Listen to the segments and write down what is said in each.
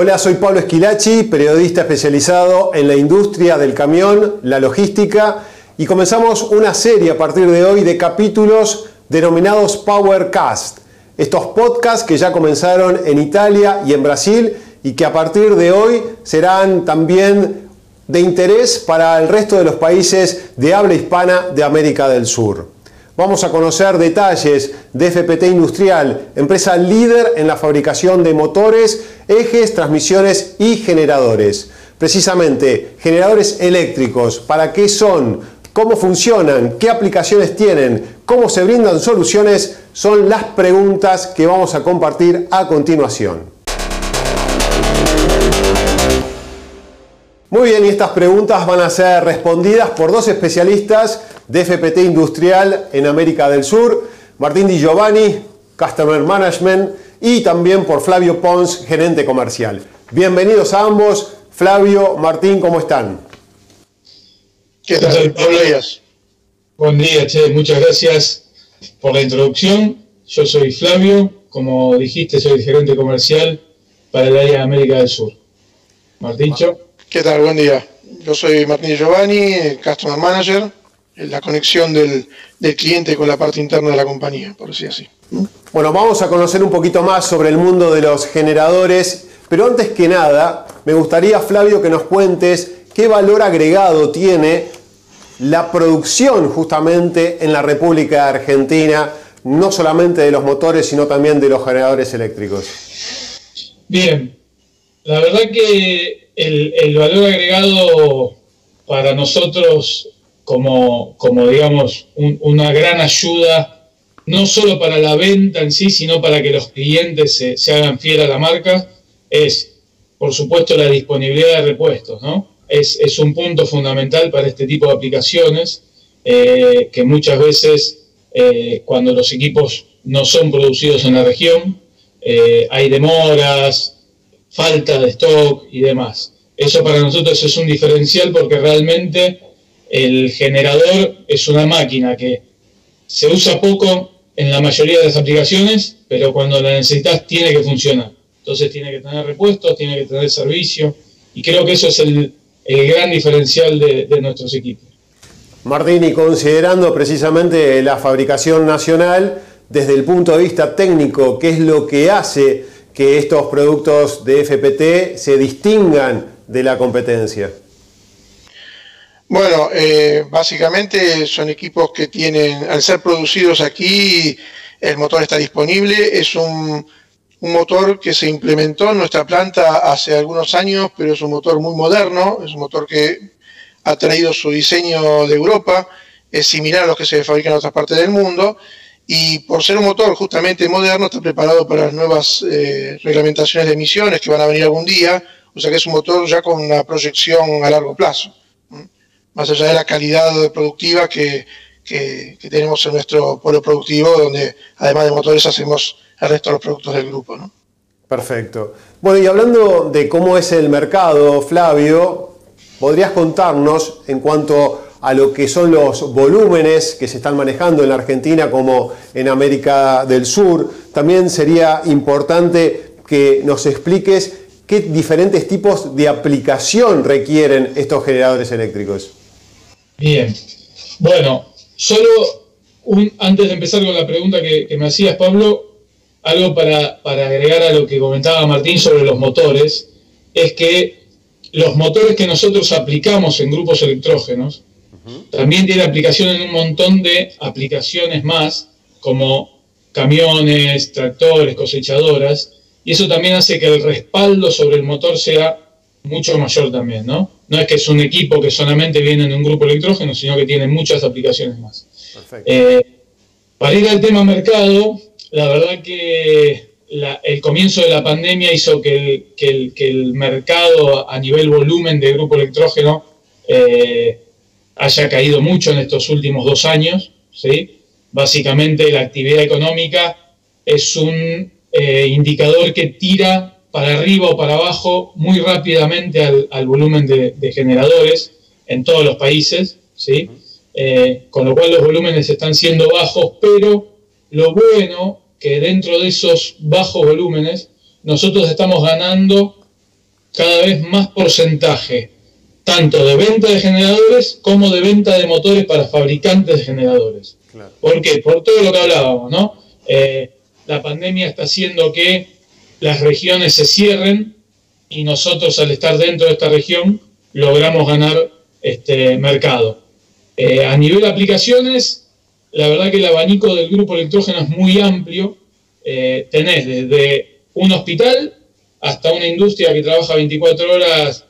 Hola, soy Pablo Esquilachi, periodista especializado en la industria del camión, la logística, y comenzamos una serie a partir de hoy de capítulos denominados Powercast. Estos podcasts que ya comenzaron en Italia y en Brasil y que a partir de hoy serán también de interés para el resto de los países de habla hispana de América del Sur. Vamos a conocer detalles de FPT Industrial, empresa líder en la fabricación de motores, ejes, transmisiones y generadores. Precisamente, generadores eléctricos, ¿para qué son? ¿Cómo funcionan? ¿Qué aplicaciones tienen? ¿Cómo se brindan soluciones? Son las preguntas que vamos a compartir a continuación. Muy bien, y estas preguntas van a ser respondidas por dos especialistas de FPT Industrial en América del Sur, Martín Di Giovanni, Customer Management, y también por Flavio Pons, gerente comercial. Bienvenidos a ambos. Flavio, Martín, ¿cómo están? ¿Qué tal? Buenos días. Buen día, Che. Muchas gracias por la introducción. Yo soy Flavio, como dijiste, soy el gerente comercial para el área de América del Sur. Martín, ¿Qué tal? Buen día. Yo soy Martín Giovanni, Customer Manager, la conexión del, cliente con la parte interna de la compañía, por decir así. Bueno, vamos a conocer un poquito más sobre el mundo de los generadores, pero antes que nada, me gustaría, Flavio, que nos cuentes qué valor agregado tiene la producción justamente en la República de Argentina, no solamente de los motores, sino también de los generadores eléctricos. Bien, la verdad que el, valor agregado para nosotros como, como digamos, una gran ayuda, no solo para la venta en sí, sino para que los clientes se, hagan fiel a la marca, es, por supuesto, la disponibilidad de repuestos, ¿no? Es, un punto fundamental para este tipo de aplicaciones, eh, que muchas veces, eh, cuando los equipos no son producidos en la región, eh, hay demoras, falta de stock y demás. Eso para nosotros es un diferencial porque realmente el generador es una máquina que se usa poco en la mayoría de las aplicaciones, pero cuando la necesitas tiene que funcionar. Entonces tiene que tener repuestos, tiene que tener servicio, y creo que eso es el, gran diferencial de, de nuestros equipos. Martín, y considerando precisamente la fabricación nacional, desde el punto de vista técnico, ¿qué es lo que hace que estos productos de FPT se distingan de la competencia? Bueno, eh, básicamente son equipos que tienen, al ser producidos aquí, el motor está disponible. Es un, un, motor que se implementó en nuestra planta hace algunos años, pero es un motor muy moderno, es un motor que ha traído su diseño de Europa, es similar a los que se fabrican en otras partes del mundo y por ser un motor justamente moderno está preparado para las nuevas eh, reglamentaciones de emisiones que van a venir algún día, o sea que es un motor ya con una proyección a largo plazo, más allá de la calidad productiva que, tenemos en nuestro polo productivo, donde además de motores hacemos el resto de los productos del grupo. Perfecto. Bueno, y hablando de cómo es el mercado, Flavio, ¿podrías contarnos en cuanto a lo que son los volúmenes que se están manejando en la Argentina como en América del Sur. También sería importante que nos expliques qué diferentes tipos de aplicación requieren estos generadores eléctricos. Bien, bueno, solo antes de empezar con la pregunta que, me hacías, Pablo, algo para, para agregar a lo que comentaba Martín sobre los motores, es que los motores que nosotros aplicamos en grupos electrógenos también tiene aplicación en un montón de aplicaciones más, como camiones, tractores, cosechadoras, y eso también hace que el respaldo sobre el motor sea mucho mayor también, ¿no? No es que es un equipo que solamente viene de un grupo electrógeno, sino que tiene muchas aplicaciones más. Eh, para ir al tema mercado, la verdad que el comienzo de la pandemia hizo que el, mercado a nivel volumen de grupo electrógeno eh, haya caído mucho en estos últimos dos años. ¿sí? Básicamente la actividad económica es un eh, indicador que tira para arriba o para abajo muy rápidamente al, volumen de, generadores en todos los países, ¿sí? Eh, con lo cual los volúmenes están siendo bajos, pero lo bueno que dentro de esos bajos volúmenes nosotros estamos ganando cada vez más porcentaje, tanto de venta de generadores como de venta de motores para fabricantes de generadores. ¿Por qué? Por todo lo que hablábamos, ¿no? Eh, la pandemia está haciendo que las regiones se cierren y nosotros al estar dentro de esta región logramos ganar este mercado. Eh, a nivel de aplicaciones, la verdad que el abanico del grupo electrógeno es muy amplio. Eh, tenés desde un hospital hasta una industria que trabaja 24 horas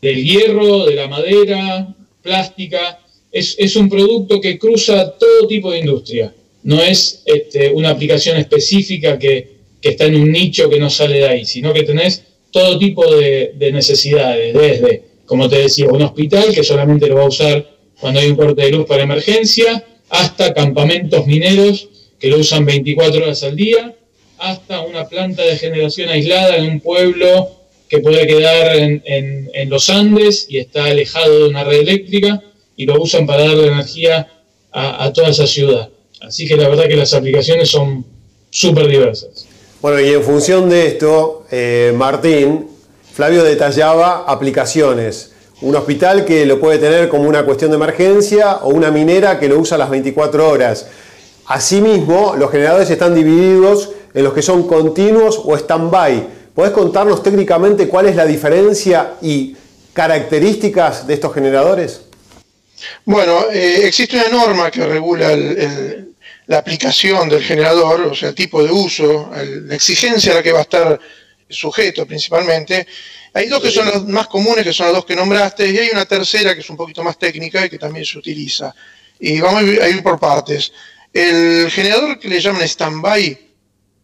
del hierro, de la madera, plástica. Es, un producto que cruza todo tipo de industria. No es este, una aplicación específica que, está en un nicho que no sale de ahí, sino que tenés todo tipo de, de necesidades, desde, como te decía, un hospital que solamente lo va a usar cuando hay un corte de luz para emergencia, hasta campamentos mineros que lo usan 24 horas al día, hasta una planta de generación aislada en un pueblo que puede quedar en, los Andes y está alejado de una red eléctrica y lo usan para darle energía a, toda esa ciudad. Así que la verdad que las aplicaciones son súper diversas. Bueno, y en función de esto, eh, Martín, Flavio detallaba aplicaciones. Un hospital que lo puede tener como una cuestión de emergencia o una minera que lo usa las 24 horas. Asimismo, los generadores están divididos en los que son continuos o stand-by. ¿Podés contarnos técnicamente cuál es la diferencia y características de estos generadores? Bueno, eh, existe una norma que regula la aplicación del generador, o sea, el tipo de uso, la exigencia a la que va a estar sujeto principalmente. Hay dos que son las más comunes, que son las dos que nombraste, y hay una tercera que es un poquito más técnica y que también se utiliza. Y vamos a ir por partes. El generador que le llaman stand-by,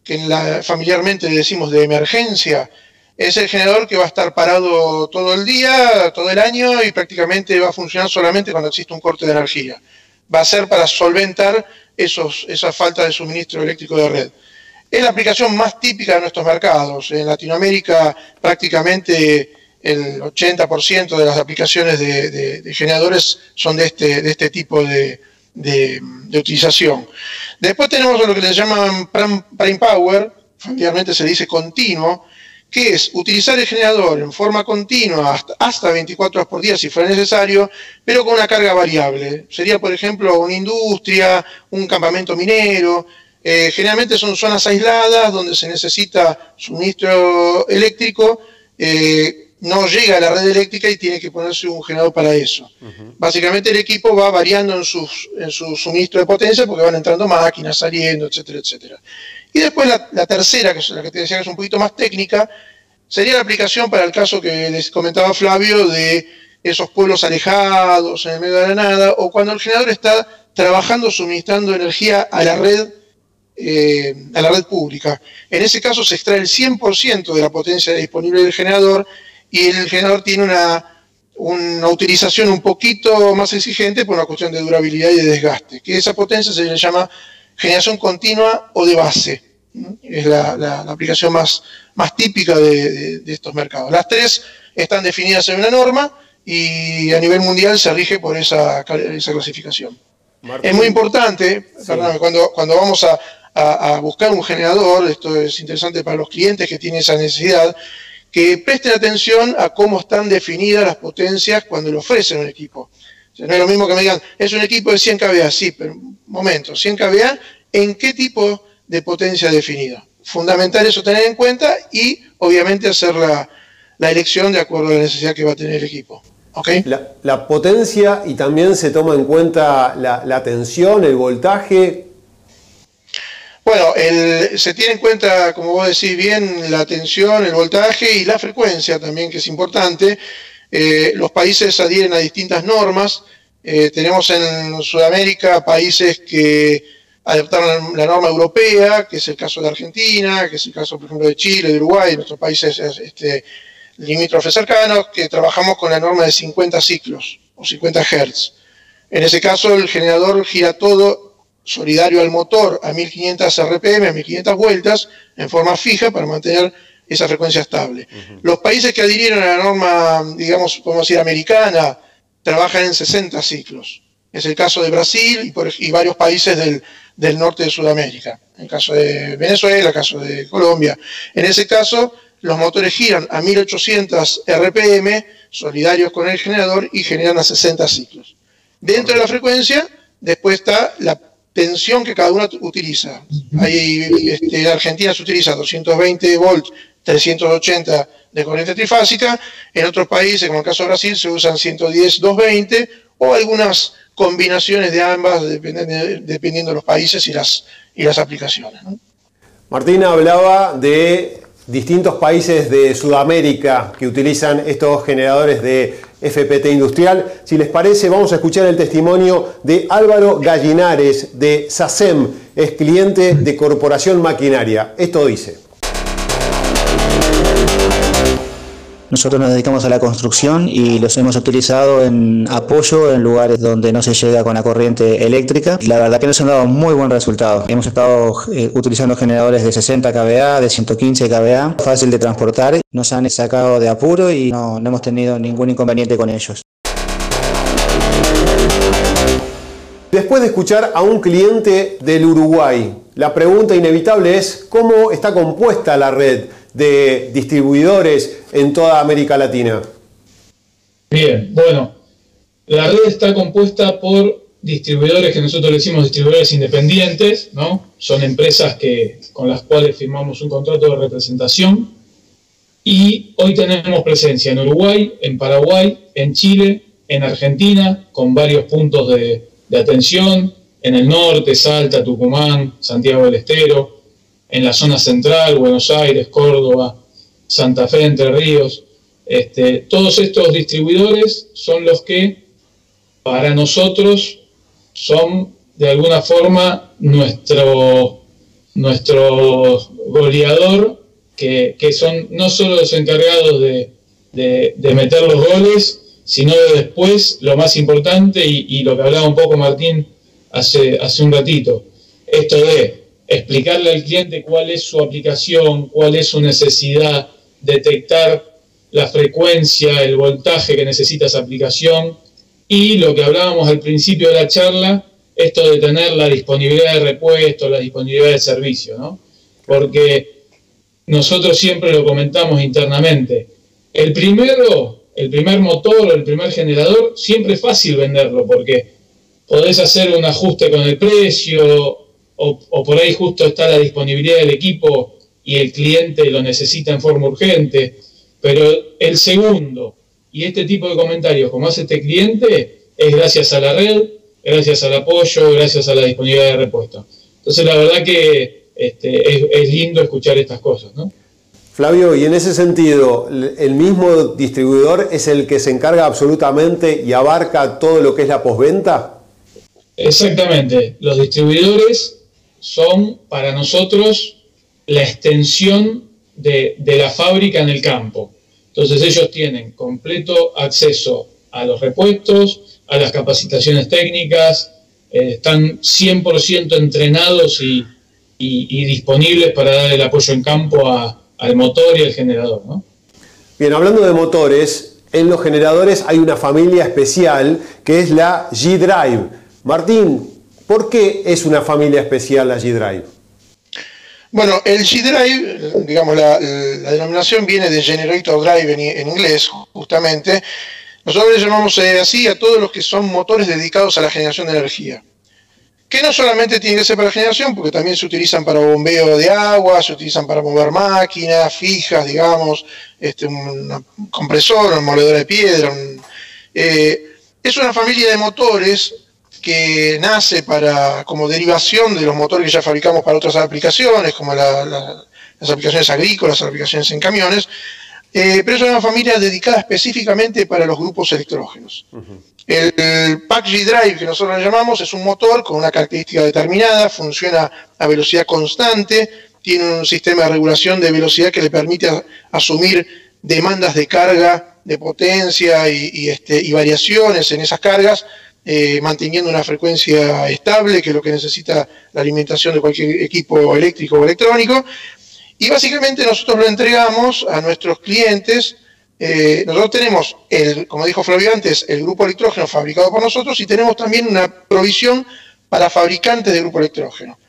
que familiarmente decimos de emergencia, es el generador que va a estar parado todo el día, todo el año y prácticamente va a funcionar solamente cuando existe un corte de energía. Va a ser para solventar esos, esa falta de suministro eléctrico de red. Es la aplicación más típica de nuestros mercados. En Latinoamérica prácticamente el 80% de las aplicaciones de, generadores son de este, de este tipo de, de, utilización. Después tenemos lo que le llaman prime power, familiarmente se dice continuo, que es utilizar el generador en forma continua hasta, 24 horas por día si fuera necesario, pero con una carga variable. Sería, por ejemplo, una industria, un campamento minero. Eh, generalmente son zonas aisladas donde se necesita suministro eléctrico. Eh, no llega a la red eléctrica y tiene que ponerse un generador para eso. Básicamente el equipo va variando en, sus, en su suministro de potencia porque van entrando máquinas, saliendo, etcétera, etcétera. Y después la, tercera, que es la que te decía que es un poquito más técnica, sería la aplicación para el caso que les comentaba Flavio de esos pueblos alejados, en el medio de la nada, o cuando el generador está trabajando suministrando energía a la red eh, a la red pública. En ese caso se extrae el 100% de la potencia disponible del generador y el generador tiene una, una utilización un poquito más exigente por una cuestión de durabilidad y de desgaste, que esa potencia se le llama generación continua o de base. Es la, aplicación más, más típica de, estos mercados. Las tres están definidas en una norma y a nivel mundial se rige por esa, esa clasificación. Es muy importante, cuando, cuando vamos a, a, buscar un generador, esto es interesante para los clientes que tienen esa necesidad, que presten atención a cómo están definidas las potencias cuando le ofrecen un equipo. no es lo mismo que me digan, es un equipo de 100 kVA, sí, pero un momento, 100 kVA, ¿en qué tipo de potencia definida? Fundamental eso tener en cuenta y obviamente hacer la, elección de acuerdo a la necesidad que va a tener el equipo. ¿Okay? La, potencia y también se toma en cuenta la, la tensión, el voltaje, bueno, se tiene en cuenta, como vos decís bien, la tensión, el voltaje y la frecuencia también, que es importante. Eh, los países adhieren a distintas normas. Eh, tenemos en Sudamérica países que adoptaron la norma europea, que es el caso de Argentina, que es el caso, por ejemplo, de Chile, de Uruguay, nuestros países este, limítrofes cercanos, que trabajamos con la norma de 50 ciclos o 50 Hz. En ese caso, el generador gira todo solidario al motor a 1500 RPM, a 1500 vueltas, en forma fija para mantener esa frecuencia estable. Los países que adhirieron a la norma, digamos, podemos decir, americana, trabajan en 60 ciclos. Es el caso de Brasil y, varios países del, norte de Sudamérica. En el caso de Venezuela, el caso de Colombia. En ese caso, los motores giran a 1800 RPM, solidarios con el generador, y generan a 60 ciclos. Dentro de la frecuencia, después está la tensión que cada uno utiliza. Este, en Argentina se utiliza 220 volts, 380 de corriente trifásica, en otros países, como el caso de Brasil, se usan 110, 220 o algunas combinaciones de ambas, dependiendo, de los países y las, y las aplicaciones. Martín hablaba de distintos países de Sudamérica que utilizan estos generadores de FPT industrial. Si les parece, vamos a escuchar el testimonio de Álvaro Gallinares de SACEM, es cliente de Corporación Maquinaria. Esto dice. Nosotros nos dedicamos a la construcción y los hemos utilizado en apoyo en lugares donde no se llega con la corriente eléctrica. La verdad que nos han dado muy buen resultado. Hemos estado eh, utilizando generadores de 60 kVA, de 115 kVA, fácil de transportar. Nos han sacado de apuro y no, no hemos tenido ningún inconveniente con ellos. Después de escuchar a un cliente del Uruguay, la pregunta inevitable es cómo está compuesta la red de distribuidores en toda América Latina? Bien, bueno, la red está compuesta por distribuidores que nosotros le decimos distribuidores independientes, ¿no? Son empresas que, con las cuales firmamos un contrato de representación. Y hoy tenemos presencia en Uruguay, en Paraguay, en Chile, en Argentina, con varios puntos de, de atención, en el norte, Salta, Tucumán, Santiago del Estero, en la zona central, Buenos Aires, Córdoba, Santa Fe, Entre Ríos. Este, todos estos distribuidores son los que para nosotros son de alguna forma nuestro, nuestro goleador, que, son no solo los encargados de, meter los goles, sino de después lo más importante y, y, lo que hablaba un poco Martín hace, hace un ratito, esto de explicarle al cliente cuál es su aplicación, cuál es su necesidad, detectar la frecuencia, el voltaje que necesita esa aplicación y lo que hablábamos al principio de la charla, esto de tener la disponibilidad de repuesto, la disponibilidad de servicio, ¿no? Porque nosotros siempre lo comentamos internamente. El primero, el primer motor el primer generador, siempre es fácil venderlo porque podés hacer un ajuste con el precio, o, por ahí justo está la disponibilidad del equipo y el cliente lo necesita en forma urgente, pero el segundo y este tipo de comentarios como hace este cliente es gracias a la red, gracias al apoyo, gracias a la disponibilidad de repuesto. Entonces la verdad que este, es, lindo escuchar estas cosas, ¿no? Flavio, y en ese sentido, ¿el mismo distribuidor es el que se encarga absolutamente y abarca todo lo que es la posventa? Exactamente. Los distribuidores son para nosotros la extensión de, la fábrica en el campo. Entonces ellos tienen completo acceso a los repuestos, a las capacitaciones técnicas, eh, están 100% entrenados y, disponibles para dar el apoyo en campo al motor y al generador. Bien, hablando de motores, en los generadores hay una familia especial que es la G-Drive. Martín, ¿Por qué es una familia especial la G-Drive? Bueno, el G-Drive, digamos, la, denominación viene de Generator Drive en, inglés, justamente. Nosotros le llamamos eh, así a todos los que son motores dedicados a la generación de energía. Que no solamente tienen que ser para generación, porque también se utilizan para bombeo de agua, se utilizan para mover máquinas fijas, digamos, este, un compresor, un moledor de piedra. Eh, es una familia de motores que nace para, como derivación de los motores que ya fabricamos para otras aplicaciones, como las aplicaciones agrícolas, las aplicaciones en camiones, eh, pero es una familia dedicada específicamente para los grupos electrógenos. El, Pack G Drive, que nosotros le llamamos, es un motor con una característica determinada, funciona a velocidad constante, tiene un sistema de regulación de velocidad que le permite asumir demandas de carga, de potencia y, este, y variaciones en esas cargas eh, manteniendo una frecuencia estable, que es lo que necesita la alimentación de cualquier equipo eléctrico o electrónico. Y básicamente nosotros lo entregamos a nuestros clientes. Eh, nosotros tenemos, el, como dijo Flavio antes, el grupo electrógeno fabricado por nosotros y tenemos también una provisión para fabricantes de grupo electrógeno.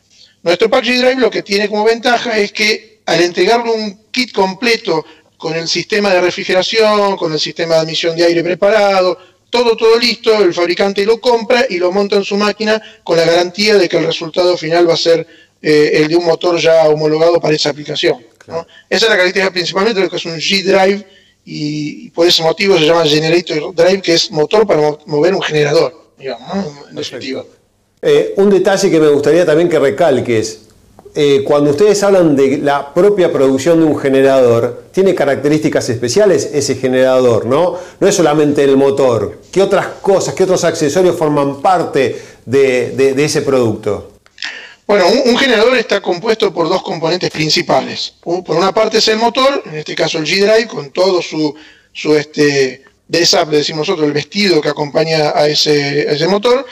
Nuestro Pack Drive lo que tiene como ventaja es que al entregarle un kit completo con el sistema de refrigeración, con el sistema de admisión de aire preparado, todo, todo listo, el fabricante lo compra y lo monta en su máquina con la garantía de que el resultado final va a ser eh, el de un motor ya homologado para esa aplicación. Esa es la característica principalmente de lo que es un G-Drive y, por ese motivo se llama Generator Drive, que es motor para mover un generador, digamos, en definitiva. Eh, un detalle que me gustaría también que recalques, eh, cuando ustedes hablan de la propia producción de un generador, tiene características especiales ese generador, ¿no? No es solamente el motor. ¿Qué otras cosas, qué otros accesorios forman parte de, ese producto? Bueno, un, generador está compuesto por dos componentes principales. por una parte es el motor, en este caso el G-Drive, con todo su, su este, de decimos nosotros, el vestido que acompaña a ese, ese, motor.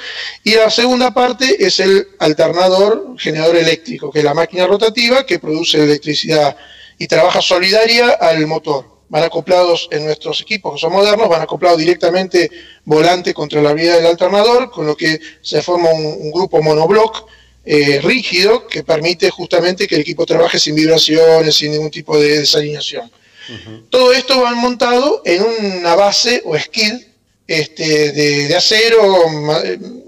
Y la segunda parte es el alternador generador eléctrico, que es la máquina rotativa que produce electricidad y trabaja solidaria al motor. Van acoplados en nuestros equipos que son modernos, van acoplados directamente volante contra la vía del alternador, con lo que se forma un, grupo monobloc eh, rígido que permite justamente que el equipo trabaje sin vibraciones, sin ningún tipo de desalineación. Todo esto va montado en una base o skid este, de, acero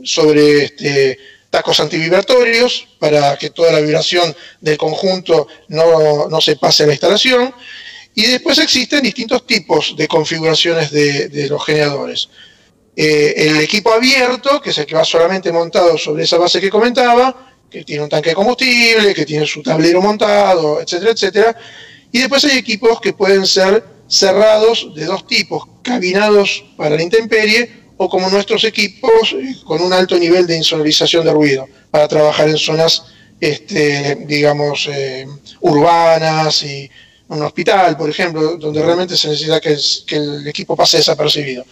sobre este, tacos antivibratorios para que toda la vibración del conjunto no, se pase a la instalación. Y después existen distintos tipos de configuraciones de, los generadores. Eh, el equipo abierto, que es el que va solamente montado sobre esa base que comentaba, que tiene un tanque de combustible, que tiene su tablero montado, etcétera, etcétera, y después hay equipos que pueden ser cerrados de dos tipos, cabinados para la intemperie o como nuestros equipos eh, con un alto nivel de insonorización de ruido para trabajar en zonas, este, digamos, eh, urbanas y un hospital, por ejemplo, donde realmente se necesita que el, equipo pase desapercibido.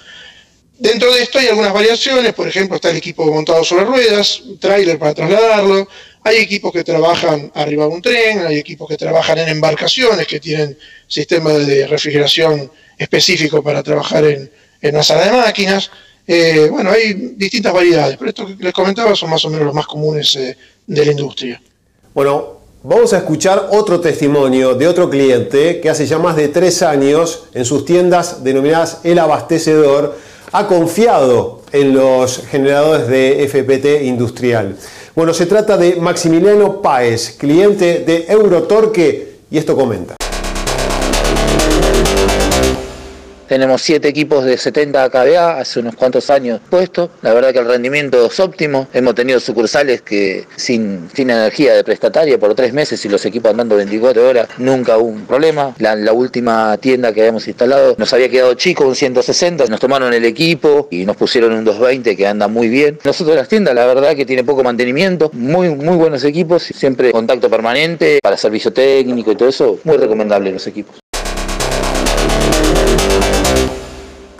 Dentro de esto hay algunas variaciones, por ejemplo, está el equipo montado sobre ruedas, tráiler para trasladarlo, hay equipos que trabajan arriba de un tren, hay equipos que trabajan en embarcaciones, que tienen sistemas de refrigeración específico para trabajar en, una sala de máquinas. Eh, bueno, hay distintas variedades, pero esto que les comentaba son más o menos los más comunes eh, de la industria. Bueno, vamos a escuchar otro testimonio de otro cliente que hace ya más de tres años en sus tiendas denominadas El Abastecedor ha confiado en los generadores de FPT industrial. Bueno, se trata de Maximiliano Páez, cliente de Eurotorque, y esto comenta. Tenemos siete equipos de 70 kVA hace unos cuantos años puestos. La verdad que el rendimiento es óptimo. Hemos tenido sucursales que sin, energía de prestataria por tres meses y los equipos andando 24 horas, nunca hubo un problema. La, última tienda que habíamos instalado nos había quedado chico, un 160. Nos tomaron el equipo y nos pusieron un 220 que anda muy bien. Nosotros las tiendas, la verdad que tiene poco mantenimiento, muy, muy buenos equipos, siempre contacto permanente para servicio técnico y todo eso. Muy recomendable los equipos.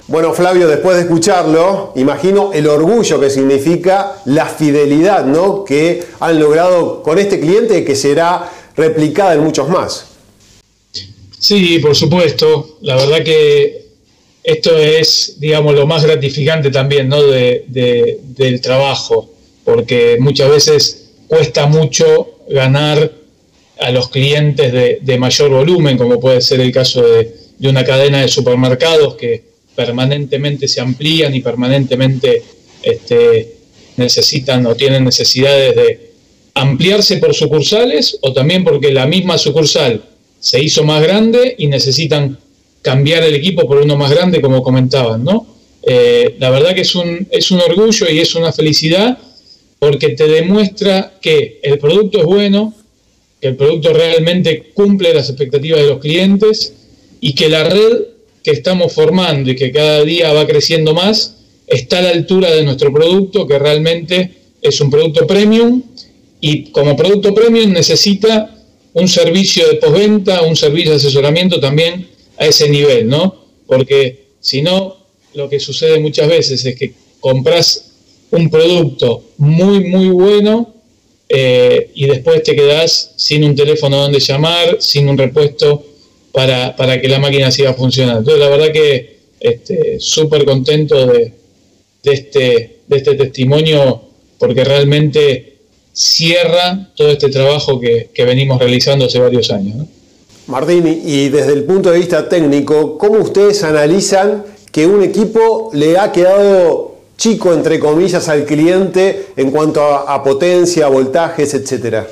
Bueno, Flavio, después de escucharlo, imagino el orgullo que significa la fidelidad ¿no? que han logrado con este cliente que será replicada en muchos más. Sí, por supuesto. La verdad que esto es, digamos, lo más gratificante también ¿no? del trabajo, porque muchas veces cuesta mucho ganar a los clientes de, mayor volumen, como puede ser el caso de, de una cadena de supermercados que permanentemente se amplían y permanentemente este, necesitan o tienen necesidades de ampliarse por sucursales o también porque la misma sucursal se hizo más grande y necesitan cambiar el equipo por uno más grande, como comentaban, ¿no? Eh, la verdad que es un, es un orgullo y es una felicidad porque te demuestra que el producto es bueno, que el producto realmente cumple las expectativas de los clientes y que la red que estamos formando y que cada día va creciendo más está a la altura de nuestro producto, que realmente es un producto premium y como producto premium necesita un servicio de postventa, un servicio de asesoramiento también a ese nivel, ¿no? Porque si no, lo que sucede muchas veces es que compras un producto muy, muy bueno eh, y después te quedas sin un teléfono donde llamar, sin un repuesto para, que la máquina siga funcionando. Entonces, la verdad que este, súper contento de, este, de este testimonio porque realmente cierra todo este trabajo que, venimos realizando hace varios años. Martín, y desde el punto de vista técnico, ¿cómo ustedes analizan que un equipo le ha quedado chico, entre comillas, al cliente en cuanto a, potencia, voltajes, etcétera?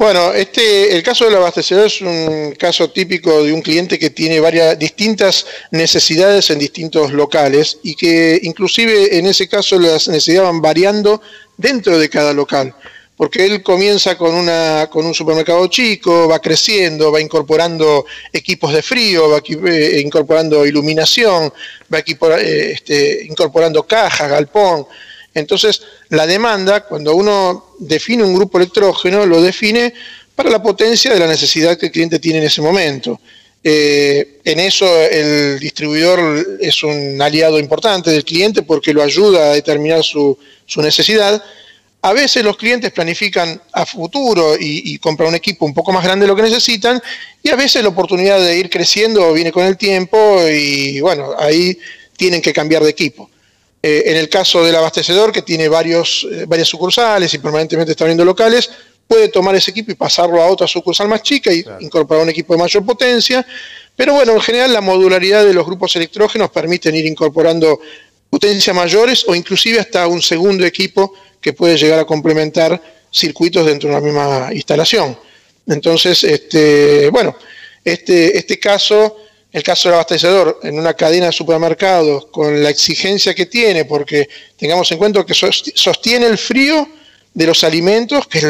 Bueno, este, el caso del abastecedor es un caso típico de un cliente que tiene varias distintas necesidades en distintos locales y que inclusive en ese caso las necesidades van variando dentro de cada local porque él comienza con, una, con un supermercado chico, va creciendo, va incorporando equipos de frío, va eh, incorporando iluminación, va eh, este, incorporando caja, galpón. Entonces, la demanda, cuando uno define un grupo electrógeno, lo define para la potencia de la necesidad que el cliente tiene en ese momento. Eh, en eso el distribuidor es un aliado importante del cliente porque lo ayuda a determinar su, necesidad a veces los clientes planifican a futuro y, compran un equipo un poco más grande de lo que necesitan y a veces la oportunidad de ir creciendo viene con el tiempo y bueno, ahí tienen que cambiar de equipo. Eh, en el caso del abastecedor que tiene varios, eh, varias sucursales y permanentemente está abriendo locales, puede tomar ese equipo y pasarlo a otra sucursal más chica y incorporar un equipo de mayor potencia. Pero bueno, en general la modularidad de los grupos electrógenos permiten ir incorporando potencias mayores o inclusive hasta un segundo equipo que puede llegar a complementar circuitos dentro de una misma instalación. Entonces, este, bueno, este, este caso, el caso del abastecedor en una cadena de supermercados, con la exigencia que tiene, porque tengamos en cuenta que sostiene el frío de los alimentos, que es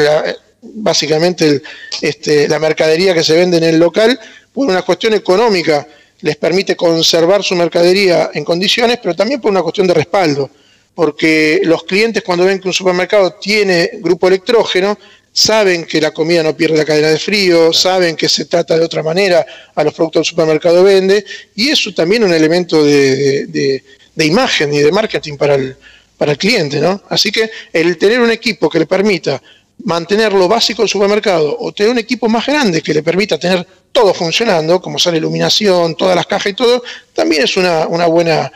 básicamente este, la mercadería que se vende en el local, por una cuestión económica les permite conservar su mercadería en condiciones, pero también por una cuestión de respaldo porque los clientes cuando ven que un supermercado tiene grupo electrógeno, saben que la comida no pierde la cadena de frío, saben que se trata de otra manera a los productos del supermercado vende, y eso también es un elemento de, imagen y de marketing para el, para el cliente, ¿no? Así que el tener un equipo que le permita mantener lo básico del supermercado o tener un equipo más grande que le permita tener todo funcionando, como sale iluminación, todas las cajas y todo, también es una, una buena,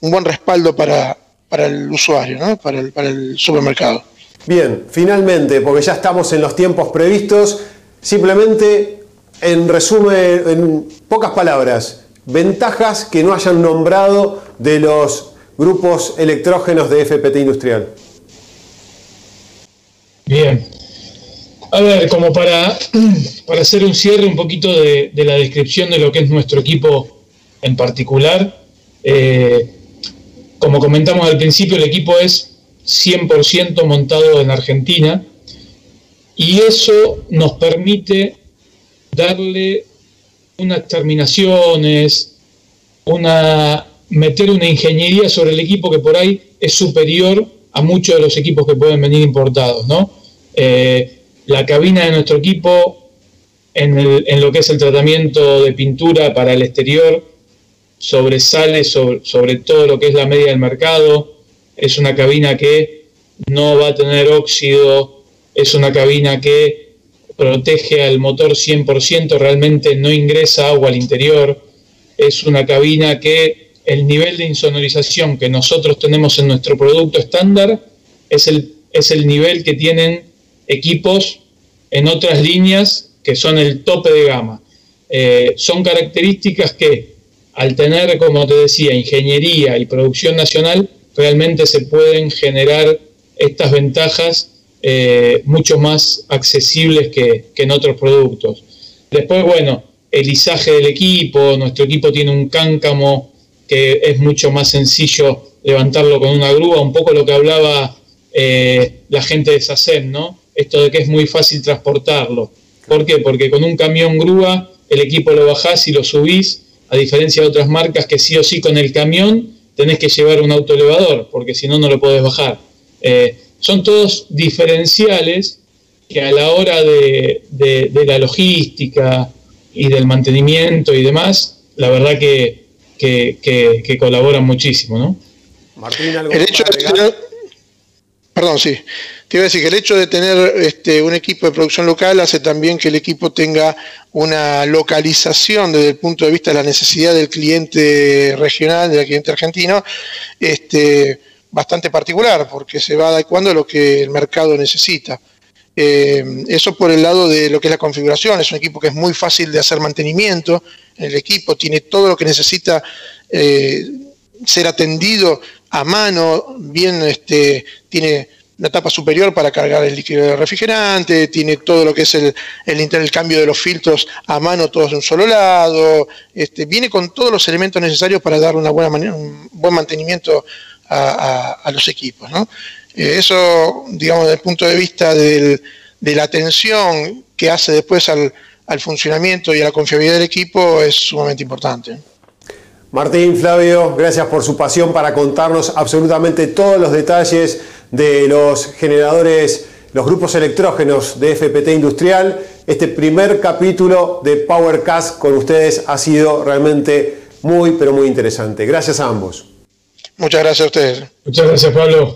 un buen respaldo para, para el usuario, ¿no? para, el, para el supermercado. Bien, finalmente, porque ya estamos en los tiempos previstos, simplemente en resumen, en pocas palabras, ventajas que no hayan nombrado de los grupos electrógenos de FPT Industrial. Bien. A ver, como para, para hacer un cierre un poquito de, la descripción de lo que es nuestro equipo en particular, eh, como comentamos al principio, el equipo es 100% montado en Argentina y eso nos permite darle unas terminaciones, una, meter una ingeniería sobre el equipo que por ahí es superior a muchos de los equipos que pueden venir importados. ¿no? Eh, la cabina de nuestro equipo en, en, lo que es el tratamiento de pintura para el exterior sobresale sobre, todo lo que es la media del mercado, es una cabina que no va a tener óxido, es una cabina que protege al motor 100%, realmente no ingresa agua al interior, es una cabina que el nivel de insonorización que nosotros tenemos en nuestro producto estándar es el, es el nivel que tienen equipos en otras líneas que son el tope de gama. Eh, son características que al tener, como te decía, ingeniería y producción nacional, realmente se pueden generar estas ventajas eh, mucho más accesibles que, en otros productos. Después, bueno, el izaje del equipo, nuestro equipo tiene un cáncamo que es mucho más sencillo levantarlo con una grúa, un poco lo que hablaba eh, la gente de SACEM, ¿no? Esto de que es muy fácil transportarlo. ¿Por qué? Porque con un camión grúa el equipo lo bajás y lo subís a diferencia de otras marcas que sí o sí con el camión tenés que llevar un autoelevador, porque si no, no lo podés bajar. Eh, son todos diferenciales que a la hora de, la logística y del mantenimiento y demás, la verdad que, colaboran muchísimo, ¿no? Martín, ¿algo el hecho de Perdón, sí. Te iba a decir que el hecho de tener este, un equipo de producción local hace también que el equipo tenga una localización desde el punto de vista de la necesidad del cliente regional, del cliente argentino, este, bastante particular, porque se va adecuando a lo que el mercado necesita. Eh, eso por el lado de lo que es la configuración. Es un equipo que es muy fácil de hacer mantenimiento en el equipo, tiene todo lo que necesita eh, ser atendido a mano, bien este, tiene una tapa superior para cargar el líquido de refrigerante, tiene todo lo que es el, el, cambio de los filtros a mano, todos de un solo lado, este, viene con todos los elementos necesarios para dar una buena un buen mantenimiento a, los equipos. Eh, eso, digamos, desde el punto de vista de la atención que hace después al funcionamiento y a la confiabilidad del equipo es sumamente importante. Martín, Flavio, gracias por su pasión para contarnos absolutamente todos los detalles de los generadores, los grupos electrógenos de FPT Industrial. Este primer capítulo de PowerCast con ustedes ha sido realmente muy, pero muy interesante. Gracias a ambos. Muchas gracias a ustedes. Muchas gracias, Pablo.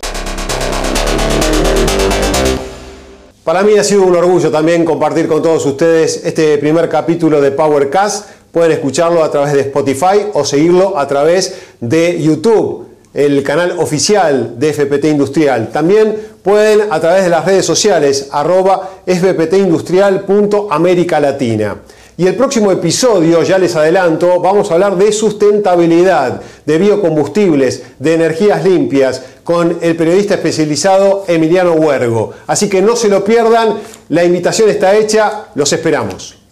Para mí ha sido un orgullo también compartir con todos ustedes este primer capítulo de PowerCast Pueden escucharlo a través de Spotify o seguirlo a través de YouTube, el canal oficial de FPT Industrial. También pueden a través de las redes sociales arroba fptindustrial.américa latina. Y el próximo episodio, ya les adelanto, vamos a hablar de sustentabilidad, de biocombustibles, de energías limpias, con el periodista especializado Emiliano Huergo. Así que no se lo pierdan, la invitación está hecha, los esperamos.